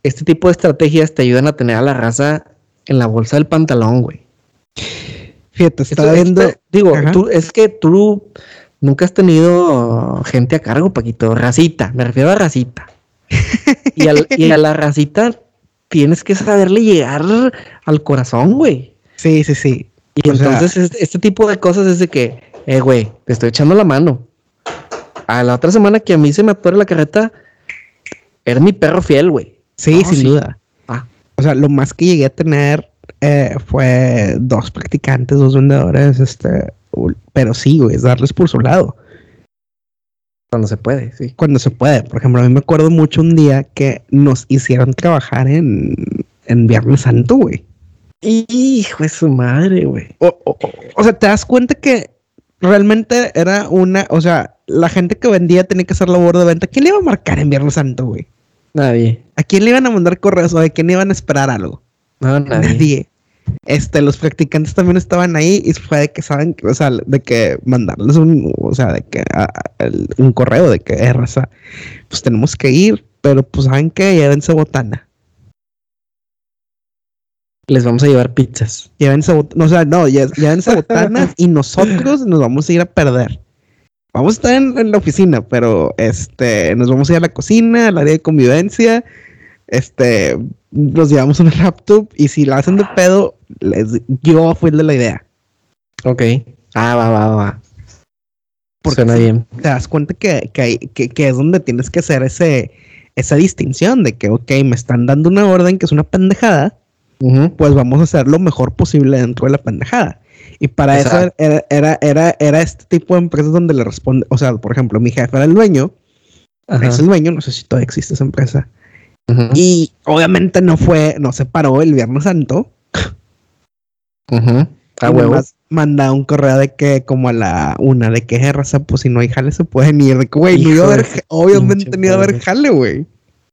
Este tipo de estrategias te ayudan a tener a la raza en la bolsa del pantalón, güey. Fíjate, está viendo. digo, tú, es que tú nunca has tenido gente a cargo, Paquito. Racita, me refiero a racita. y, a la racita tienes que saberle llegar al corazón, güey. Sí, sí, sí. Y entonces este tipo de cosas es de que, eh, güey, te estoy echando la mano a la otra semana que a mí se me atore la carreta, era mi perro fiel, güey. Sí, sin duda. Ah. O sea, lo más que llegué a tener eh, fue dos practicantes, dos vendedores, este, pero sí, güey, es darles por su lado. Cuando se puede, sí. Cuando se puede. Por ejemplo, a mí me acuerdo mucho un día que nos hicieron trabajar en, en Viernes Santo, güey. Hijo de su madre, güey. o, sea, te das cuenta que realmente era una, o sea, la gente que vendía tenía que hacer labor de venta. ¿Quién le iba a marcar en Viernes Santo, güey? Nadie. ¿A quién le iban a mandar correos o de quién iban a esperar algo? No, nadie. Este, los practicantes también estaban ahí y fue de que saben, o sea, de que mandarles un, o sea, de que un correo de que, eh, raza, pues tenemos que ir, pero pues saben que llévense botana les vamos a llevar pizzas. Llévense, o sea, no, llévense botanas y nosotros nos vamos a ir a perder. Vamos a estar en, la oficina, pero este, nos vamos a ir a la cocina, al área de convivencia, este, nos llevamos una laptop y si la hacen de pedo, les, yo fui el de la idea. Ok. Ah, va, va, va. Porque Suena bien. Te das cuenta que, que, que, es donde tienes que hacer ese, esa distinción de que, ok, me están dando una orden que es una pendejada, pues vamos a hacer lo mejor posible dentro de la pendejada. Y para eso era, era, era, era, este tipo de empresas donde le responde, o sea, por ejemplo, mi jefe era el dueño, es el dueño, no sé si todavía existe esa empresa. Y obviamente no fue, no se paró el Viernes Santo. Uh manda un correo de que como a la una de que raza, pues si no hay jale se pueden ir. De que, güey, no iba a haber, obviamente no iba a haber jale, güey.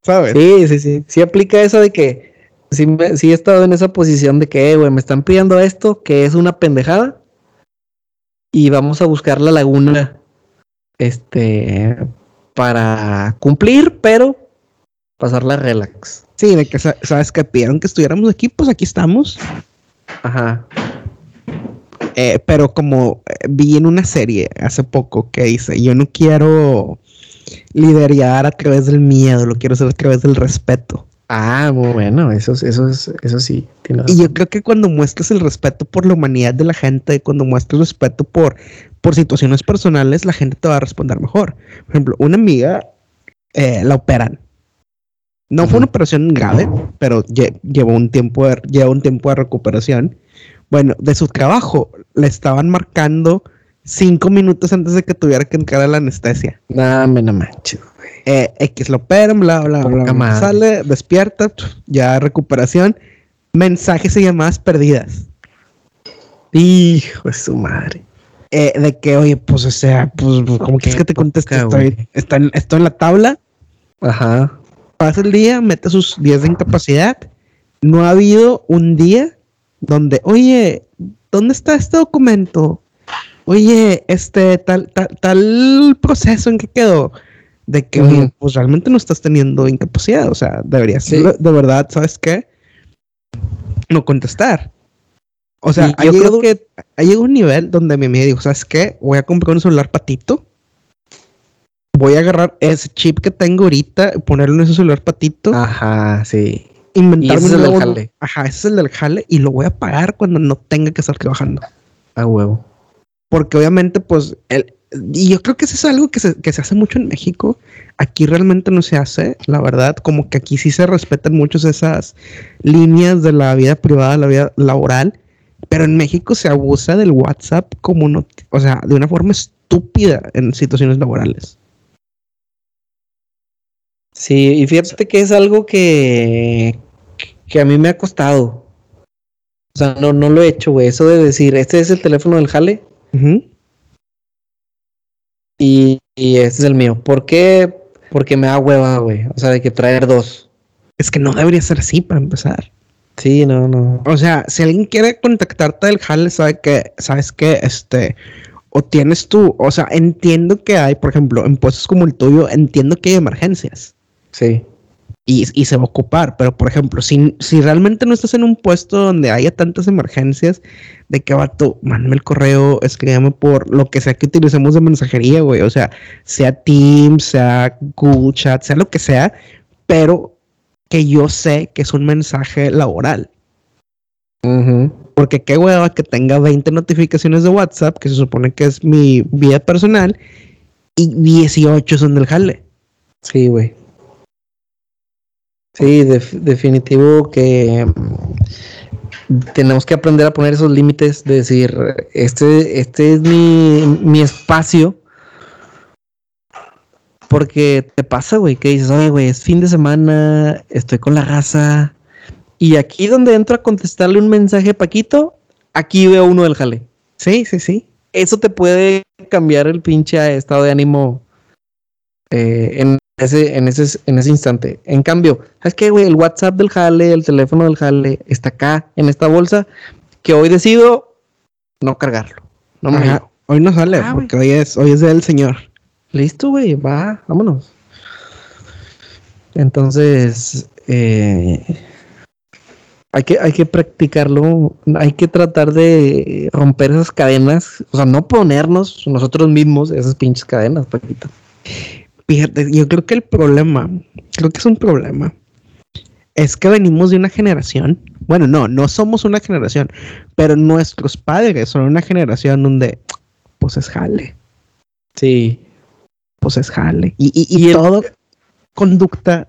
¿Sabes? Sí, sí, sí. Sí aplica eso de que sí, he estado en esa posición de que, güey, me están pidiendo esto, que es una pendejada, y vamos a buscar la laguna, este, para cumplir, pero pasarla relax. Sí, de que, ¿sabes que Pidieron que estuviéramos aquí, pues aquí estamos. Ajá. Eh, pero como eh, vi en una serie hace poco que dice, yo no quiero liderar a través del miedo, lo quiero hacer a través del respeto. Ah, bueno, eso, eso, eso sí. y yo creo que cuando muestras el respeto por la humanidad de la gente, cuando muestras respeto por, por situaciones personales, la gente te va a responder mejor. Por ejemplo, una amiga eh, la operan. No fue una operación grave, pero llevó un tiempo de, lleva un tiempo de recuperación. Bueno, de su trabajo le estaban marcando cinco minutos antes de que tuviera que entrar a la anestesia. No, me no manches eh, X lo operan, bla, bla, bla, Sale, despierta, ya recuperación. Mensajes y llamadas perdidas. Hijo de su madre. eh, de que, oye, pues, o sea, pues, pues ¿cómo quieres que te conteste? Estoy, estoy en la tabla. Ajá. Pasa el día, mete sus días de incapacidad. No ha habido un día donde, oye, ¿dónde está este documento? Oye, este tal, tal, tal proceso en que quedó. De que, oye, pues realmente no estás teniendo incapacidad. O sea, deberías, de, de verdad, ¿sabes qué? No contestar. O sea, yo creo que ha llegado un nivel donde mi amiga dijo, ¿sabes qué? Voy a comprar un celular patito. Voy a agarrar ese chip que tengo ahorita, ponerlo en ese celular patito. Aja, sí. Inventarme ese es el del jale. Ajá, ese es el del jale y lo voy a pagar cuando no tenga que estar trabajando. A huevo. Porque obviamente, pues, el, y yo creo que eso es algo que se, que se hace mucho en México. Aquí realmente no se hace, la verdad, como que aquí sí se respetan muchas esas líneas de la vida privada, la vida laboral pero en México se abusa del WhatsApp como no, o sea, de una forma estúpida en situaciones laborales. Sí, y fíjate que es algo que, que a mí me ha costado. O sea, no, no lo he hecho, güey. Eso de decir, este es el teléfono del jale. Y, y, este es el mío. ¿Por qué? Porque me da hueva, güey. O sea, de que traer dos. Es que no debería ser así para empezar. Sí, no, no. O sea, si alguien quiere contactarte del jale, sabe que, sabes que, este, o tienes tú, o sea, entiendo que hay, por ejemplo, en puestos como el tuyo, entiendo que hay emergencias. Sí. Y, y se va a ocupar, pero por ejemplo, si, si realmente no estás en un puesto donde haya tantas emergencias, de que tú, mándame el correo, escríbeme por lo que sea que utilicemos de mensajería, güey. O sea, sea Teams, sea Google Chat, sea lo que sea, pero que yo sé que es un mensaje laboral. Porque qué hueva que tenga 20 notificaciones de WhatsApp, que se supone que es mi vida personal, y 18 son del jale. Sí, güey. Sí, definitivo que mm, tenemos que aprender a poner esos límites, de decir, este, este es mi, mi espacio porque te pasa, güey, que dices, oye, güey, es fin de semana, estoy con la raza. Y aquí donde entro a contestarle un mensaje a Paquito, aquí veo uno del jale. Sí, sí, sí. Eso te puede cambiar el pinche estado de ánimo eh, en, ese, en, ese, en ese instante. En cambio, ¿sabes qué, güey? El WhatsApp del jale, el teléfono del jale está acá, en esta bolsa, que hoy decido no cargarlo. No me Hoy no sale, ah, porque hoy es, hoy es del señor. Listo, güey, va, vámonos. Entonces, eh, hay, que, hay que practicarlo, hay que tratar de romper esas cadenas, o sea, no ponernos nosotros mismos esas pinches cadenas, Paquita. Fíjate, yo creo que el problema, creo que es un problema, es que venimos de una generación, bueno, no, no somos una generación, pero nuestros padres son una generación donde, pues es jale. Sí pues es jale. Y, y, todo conducta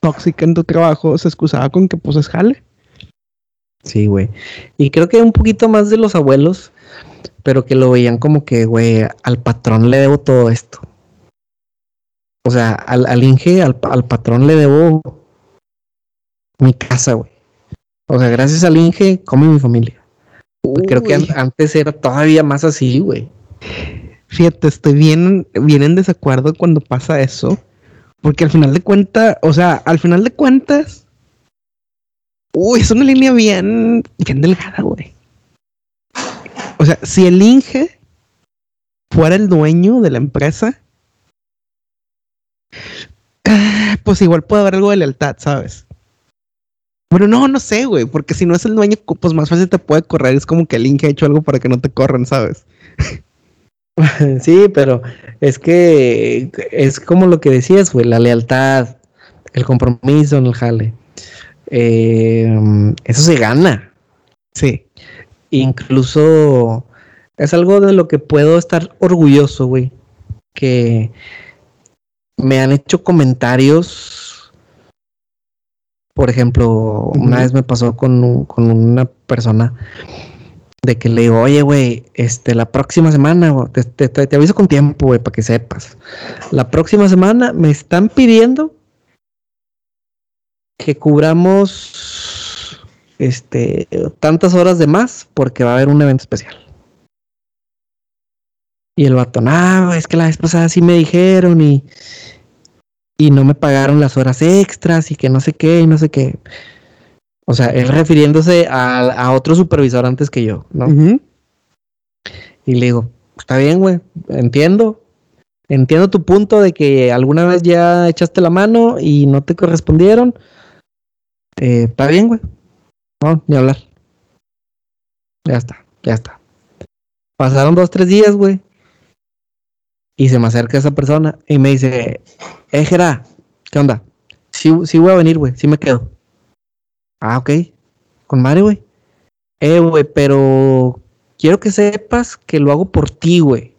tóxica en tu trabajo se excusaba con que pues es jale. Sí, güey. Y creo que un poquito más de los abuelos, pero que lo veían como que, güey, al patrón le debo todo esto. O sea, al, al Inge, al, patrón le debo mi casa, güey. O sea, gracias al Inge, come mi familia. Creo que antes era todavía más así, güey. Fíjate, estoy bien, bien en desacuerdo cuando pasa eso. Porque al final de cuentas, o sea, al final de cuentas, uy, es una línea bien, bien delgada, güey. O sea, si el Inge fuera el dueño de la empresa, pues igual puede haber algo de lealtad, ¿sabes? Bueno, no, no sé, güey, porque si no es el dueño, pues más fácil te puede correr. Es como que el Inge ha hecho algo para que no te corran, ¿sabes? Sí, pero es que es como lo que decías, güey, la lealtad, el compromiso en el jale. Eh, eso se gana. Sí. Incluso es algo de lo que puedo estar orgulloso, güey. Que me han hecho comentarios. Por ejemplo, una vez me pasó con, con una persona de que le digo, oye, güey, este, la próxima semana, te, te, aviso con tiempo, güey, para que sepas. La próxima semana me están pidiendo que cubramos este tantas horas de más porque va a haber un evento especial. Y el vato, no, es que la vez pasada sí me dijeron y, y no me pagaron las horas extras y que no sé qué y no sé qué. O sea, él refiriéndose a, otro supervisor antes que yo, ¿no? Y le digo, está bien, güey, entiendo. Entiendo tu punto de que alguna vez ya echaste la mano y no te correspondieron. Eh, está bien, güey. No, ni hablar. Ya está, ya está. Pasaron dos, tres días, güey. Y se me acerca esa persona y me dice, eh, Jera, ¿qué onda? Sí, sí voy a venir, güey, sí me quedo. Ah, ok. Con madre, güey. Eh, güey, pero quiero que sepas que lo hago por ti, güey.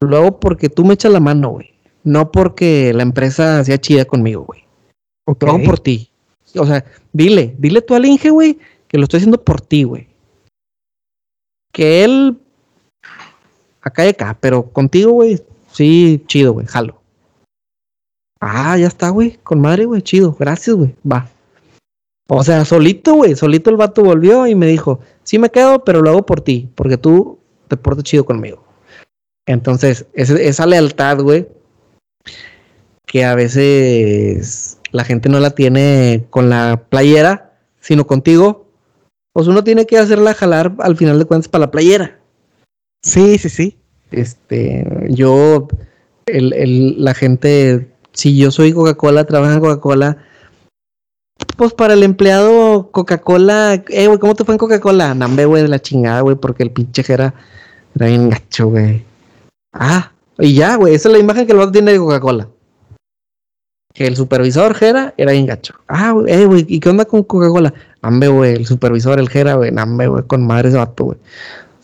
Lo hago porque tú me echas la mano, güey. No porque la empresa sea chida conmigo, güey. Lo hago por ti. O sea, dile, dile tú al Inge, güey, que lo estoy haciendo por ti, güey. Que él acá y acá, pero contigo, güey, sí, chido, güey, jalo. Ah, ya está, güey, con madre, güey, chido, gracias, güey, va. O sea, solito, güey, solito el vato volvió y me dijo, sí me quedo, pero lo hago por ti, porque tú te portas chido conmigo. Entonces, esa lealtad, güey, que a veces la gente no la tiene con la playera, sino contigo, pues uno tiene que hacerla jalar al final de cuentas para la playera. Sí, sí, sí. Este, yo, el, la gente, si yo soy Coca-Cola, trabajo en Coca-Cola, pues para el empleado Coca-Cola, eh, güey, ¿cómo te fue en Coca-Cola? Nambe, güey, de la chingada, güey, porque el pinche era, era bien gacho, güey. Ah, y ya, güey, esa es la imagen que el vato tiene de Coca-Cola. Que el supervisor Jera era bien gacho. Ah, güey, eh, güey, ¿y qué onda con Coca-Cola? Nambe, güey, el supervisor, el Jera, güey, nambe, güey, con madre ese vato, güey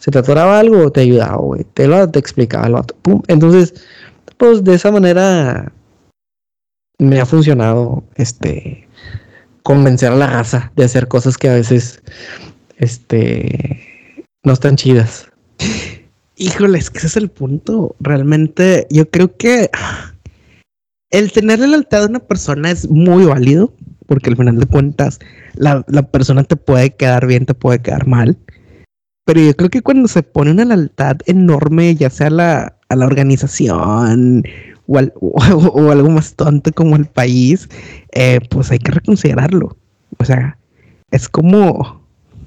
se te atoraba algo, te ayudaba, güey. Te lo te explicaba. Entonces, pues de esa manera me ha funcionado este convencer a la raza de hacer cosas que a veces este no están chidas. Híjole, es que ese es el punto. Realmente, yo creo que el tener la lealtad de una persona es muy válido, porque al final de cuentas, la, la persona te puede quedar bien, te puede quedar mal. Pero yo creo que cuando se pone una lealtad enorme, ya sea a la, a la organización o, o, algo más tonto como el país, eh, pues hay que reconsiderarlo. O sea, es como,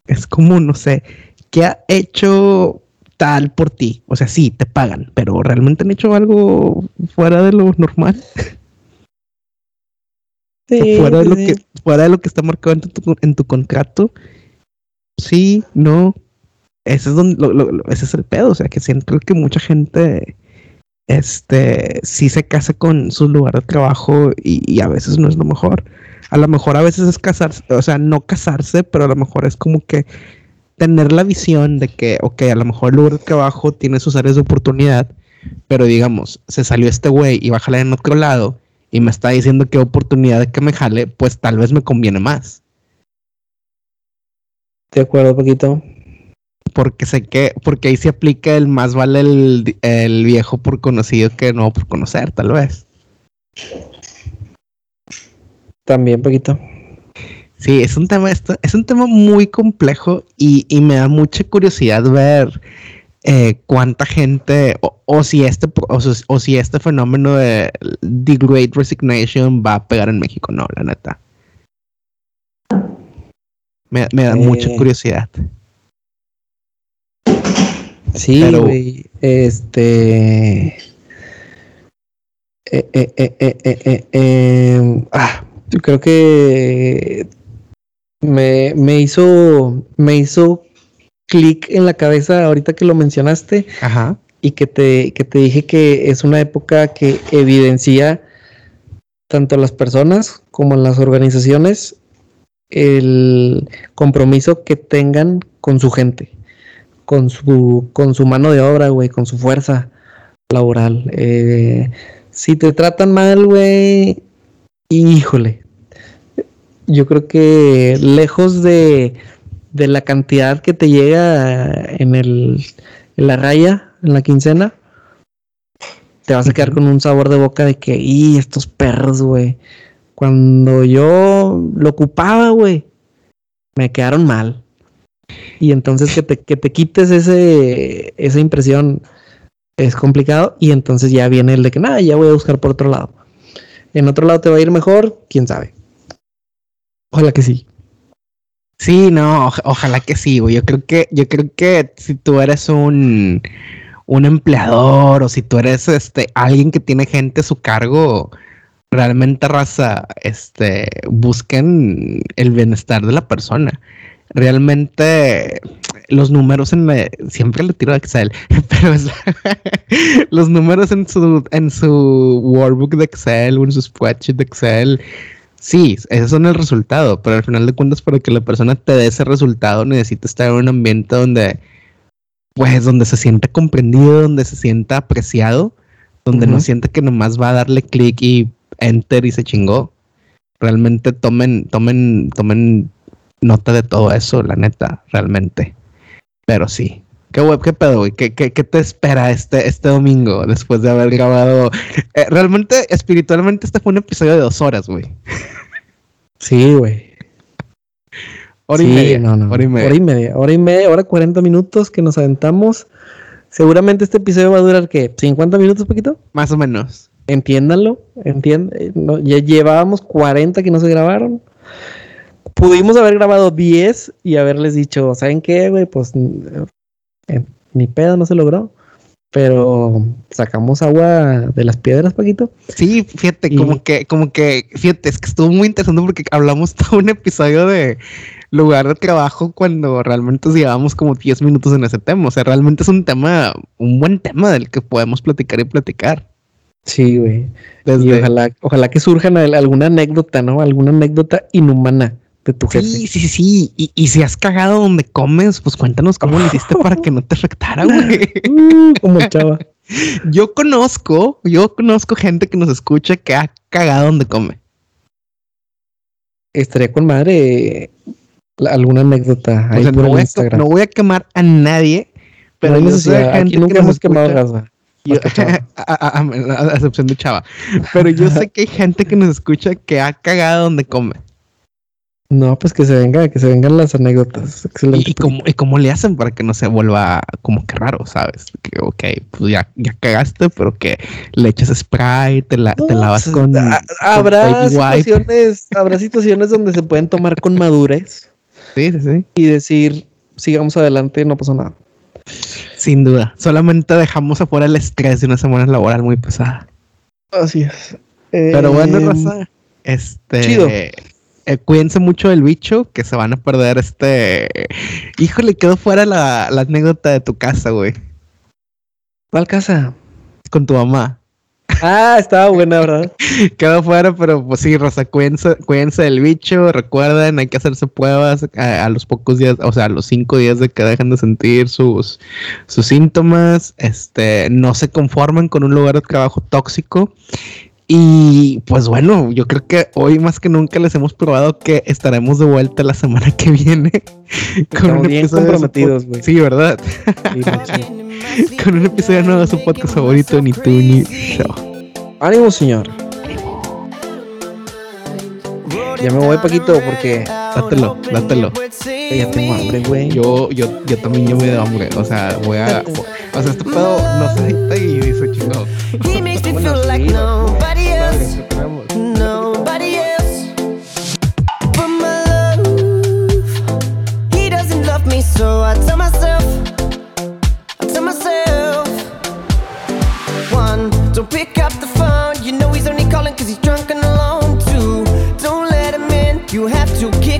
es como, no sé, ¿qué ha hecho tal por ti? O sea, sí, te pagan, pero ¿realmente han hecho algo fuera de lo normal? fuera, de lo que, fuera de lo que está marcado en tu, en tu contrato. Sí, no, ese es donde ese es el pedo, o sea que siento que mucha gente este sí se casa con su lugar de trabajo y, a veces no es lo mejor. A lo mejor a veces es casarse, o sea, no casarse, pero a lo mejor es como que tener la visión de que, ok, a lo mejor el lugar de trabajo tiene sus áreas de oportunidad, pero digamos, se salió este güey y va a jalar en otro lado y me está diciendo que oportunidad de que me jale, pues tal vez me conviene más. De acuerdo, poquito porque sé que, porque ahí se aplica el más vale el, viejo por conocido que no por conocer, tal vez. También poquito. Sí, es un tema, esto, es un tema muy complejo y, me da mucha curiosidad ver eh, cuánta gente o, si este o, si este fenómeno de The Great Resignation va a pegar en México, no, la neta. Me, da mucha eh, curiosidad. Sí, güey. Este. Eh, eh, eh, em, ah, yo creo que me, me hizo me hizo clic en la cabeza ahorita que lo mencionaste Ajá. y que te, que te dije que es una época que evidencia tanto a las personas como a las organizaciones el compromiso que tengan con su gente con su, con su mano de obra, güey, con su fuerza laboral. Eh, si te tratan mal, güey, híjole. Yo creo que lejos de, de la cantidad que te llega en, el, en la raya, en la quincena, te vas a quedar con un sabor de boca de que, y estos perros, güey. Cuando yo lo ocupaba, güey, me quedaron mal. Y entonces que te, que te quites ese, esa impresión es complicado. Y entonces ya viene el de que nada, ya voy a buscar por otro lado. En otro lado te va a ir mejor, quién sabe. Ojalá que sí. Sí, no, ojalá que sí. Yo creo que, yo creo que si tú eres un, un empleador o si tú eres este alguien que tiene gente a su cargo, realmente raza, este, busquen el bienestar de la persona. Realmente los números en siempre le tiro a Excel, pero los números en su en su workbook de Excel o en su spreadsheet de Excel Sí, esos son el resultado, pero al final de cuentas para que la persona te dé ese resultado necesita estar en un ambiente donde, pues, donde se sienta comprendido, donde se sienta apreciado, donde no siente que nomás va a darle clic y enter y se chingó. Realmente tomen, tomen, tomen nota de todo eso, la neta, realmente. Pero sí. ¿Qué, web, qué pedo, güey? ¿Qué, ¿Qué, qué, te espera este, este domingo después de haber grabado? Eh, realmente, espiritualmente, este fue un episodio de dos horas, güey. Sí, güey. Hora y media. No, no. Hora y media. Hora y media. Hora y media, hora 40 minutos que nos aventamos. Seguramente este episodio va a durar, ¿qué? ¿50 minutos, poquito? Más o menos. Entiéndanlo. Entiendan. ya llevábamos 40 que no se grabaron. Pudimos haber grabado 10 y haberles dicho, ¿saben qué, güey? Pues eh, ni pedo, no se logró. Pero sacamos agua de las piedras, Paquito. Sí, fíjate, como que, como que, fíjate, es que estuvo muy interesante porque hablamos todo un episodio de lugar de trabajo cuando realmente llevamos como 10 minutos en ese tema. O sea, realmente es un tema, un buen tema del que podemos platicar y platicar. Sí, güey. ojalá, ojalá que surjan alguna anécdota, ¿no? Alguna anécdota inhumana de tu jefe. Sí, sí, sí. Y, y, si has cagado donde comes, pues cuéntanos cómo lo hiciste para que no te afectara, güey. Uh, como chava. Yo conozco, yo conozco gente que nos escucha que ha cagado donde come. Estaría con madre alguna anécdota ahí por no, voy A, no voy a quemar a nadie, pero no gente nunca hemos quemado raza. a, a, excepción de Chava. Pero yo sé que hay gente que nos escucha que ha cagado donde come. No, pues que se venga, que se vengan las anécdotas. Excelente. ¿Y cómo, ¿Y cómo, le hacen para que no se vuelva como que raro, sabes? Que, ok, pues ya, ya cagaste, pero que le echas spray, te, la, te lavas pues, con. habrá situaciones, habrá situaciones donde se pueden tomar con madurez. Sí, sí, sí. Y decir, sigamos adelante, no pasó nada. Sin duda. Solamente dejamos afuera el estrés de una semana laboral muy pesada. Así es. Pero bueno, Raza. Este. Chido eh, cuídense mucho del bicho, que se van a perder este. Híjole, quedó fuera la, anécdota de tu casa, güey. ¿Cuál casa? Con tu mamá. Ah, estaba buena, ¿verdad? Quedó fuera, pero pues sí, Rosa, cuídense, cuídense del bicho. Recuerden, hay que hacerse pruebas a, los pocos días, o sea, a los cinco días de que dejen de sentir sus, sus síntomas. Este, no se conformen con un lugar de trabajo tóxico. Y pues bueno, yo creo que hoy más que nunca les hemos probado que estaremos de vuelta la semana que viene. con un bien comprometidos, güey. Sí, ¿verdad? con un episodio nuevo de su podcast favorito, Ni tú ni show. Ánimo, señor. Ya me voy, Paquito, porque. Dátelo, dátelo. Ya tengo hambre, güey. Yo, yo, yo también yo me da hambre. O sea, voy a. O sea, este pedo no se necesita y dice chingado.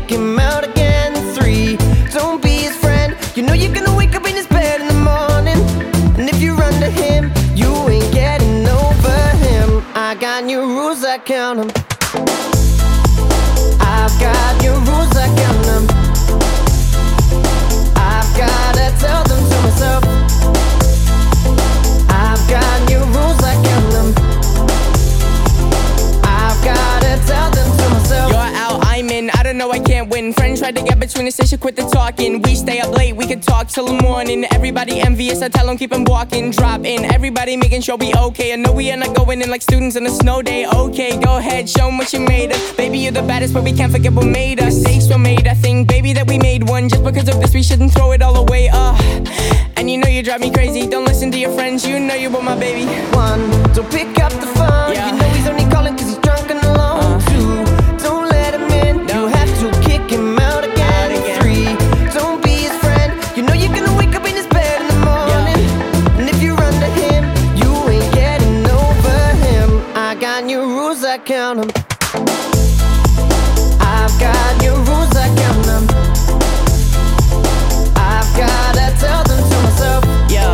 Kick him out again. Three, don't be his friend. You know you're gonna wake up in his bed in the morning. And if you run to him, you ain't getting over him. I got new rules, I count them. Win. Friends tried to get between us, they should quit the talking. We stay up late, we can talk till the morning. Everybody envious, I tell them keep them walking. Drop in, everybody making sure we okay. I know we are not going in like students on a snow day. Okay, go ahead, show 'em what you made of. Baby, you're the baddest, but we can't forget what made us. Mistakes were made, I think, baby, that we made one. Just because of this, we shouldn't throw it all away. Uh, and you know you drive me crazy. Don't listen to your friends, you know you want my baby. One, don't pick up the phone. Yeah. You know count 'em. I've got new rules, I count 'em. I've gotta tell them to myself. Yeah.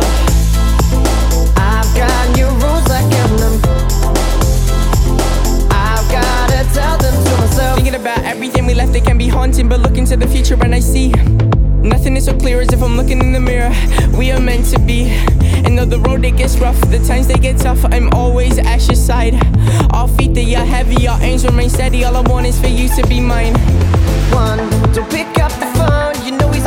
I've got new rules, I count them. I've gotta tell them to myself. Thinking about everything we left, it can be haunting. But looking to the future, and I see nothing is so clear as if I'm looking in the mirror. We are meant to be. And though the road it gets rough, the times they get tough, I'm always at your side. All feet they are heavy, our aims remain steady. All I want is for you to be mine. One, don't pick up the phone. You know he's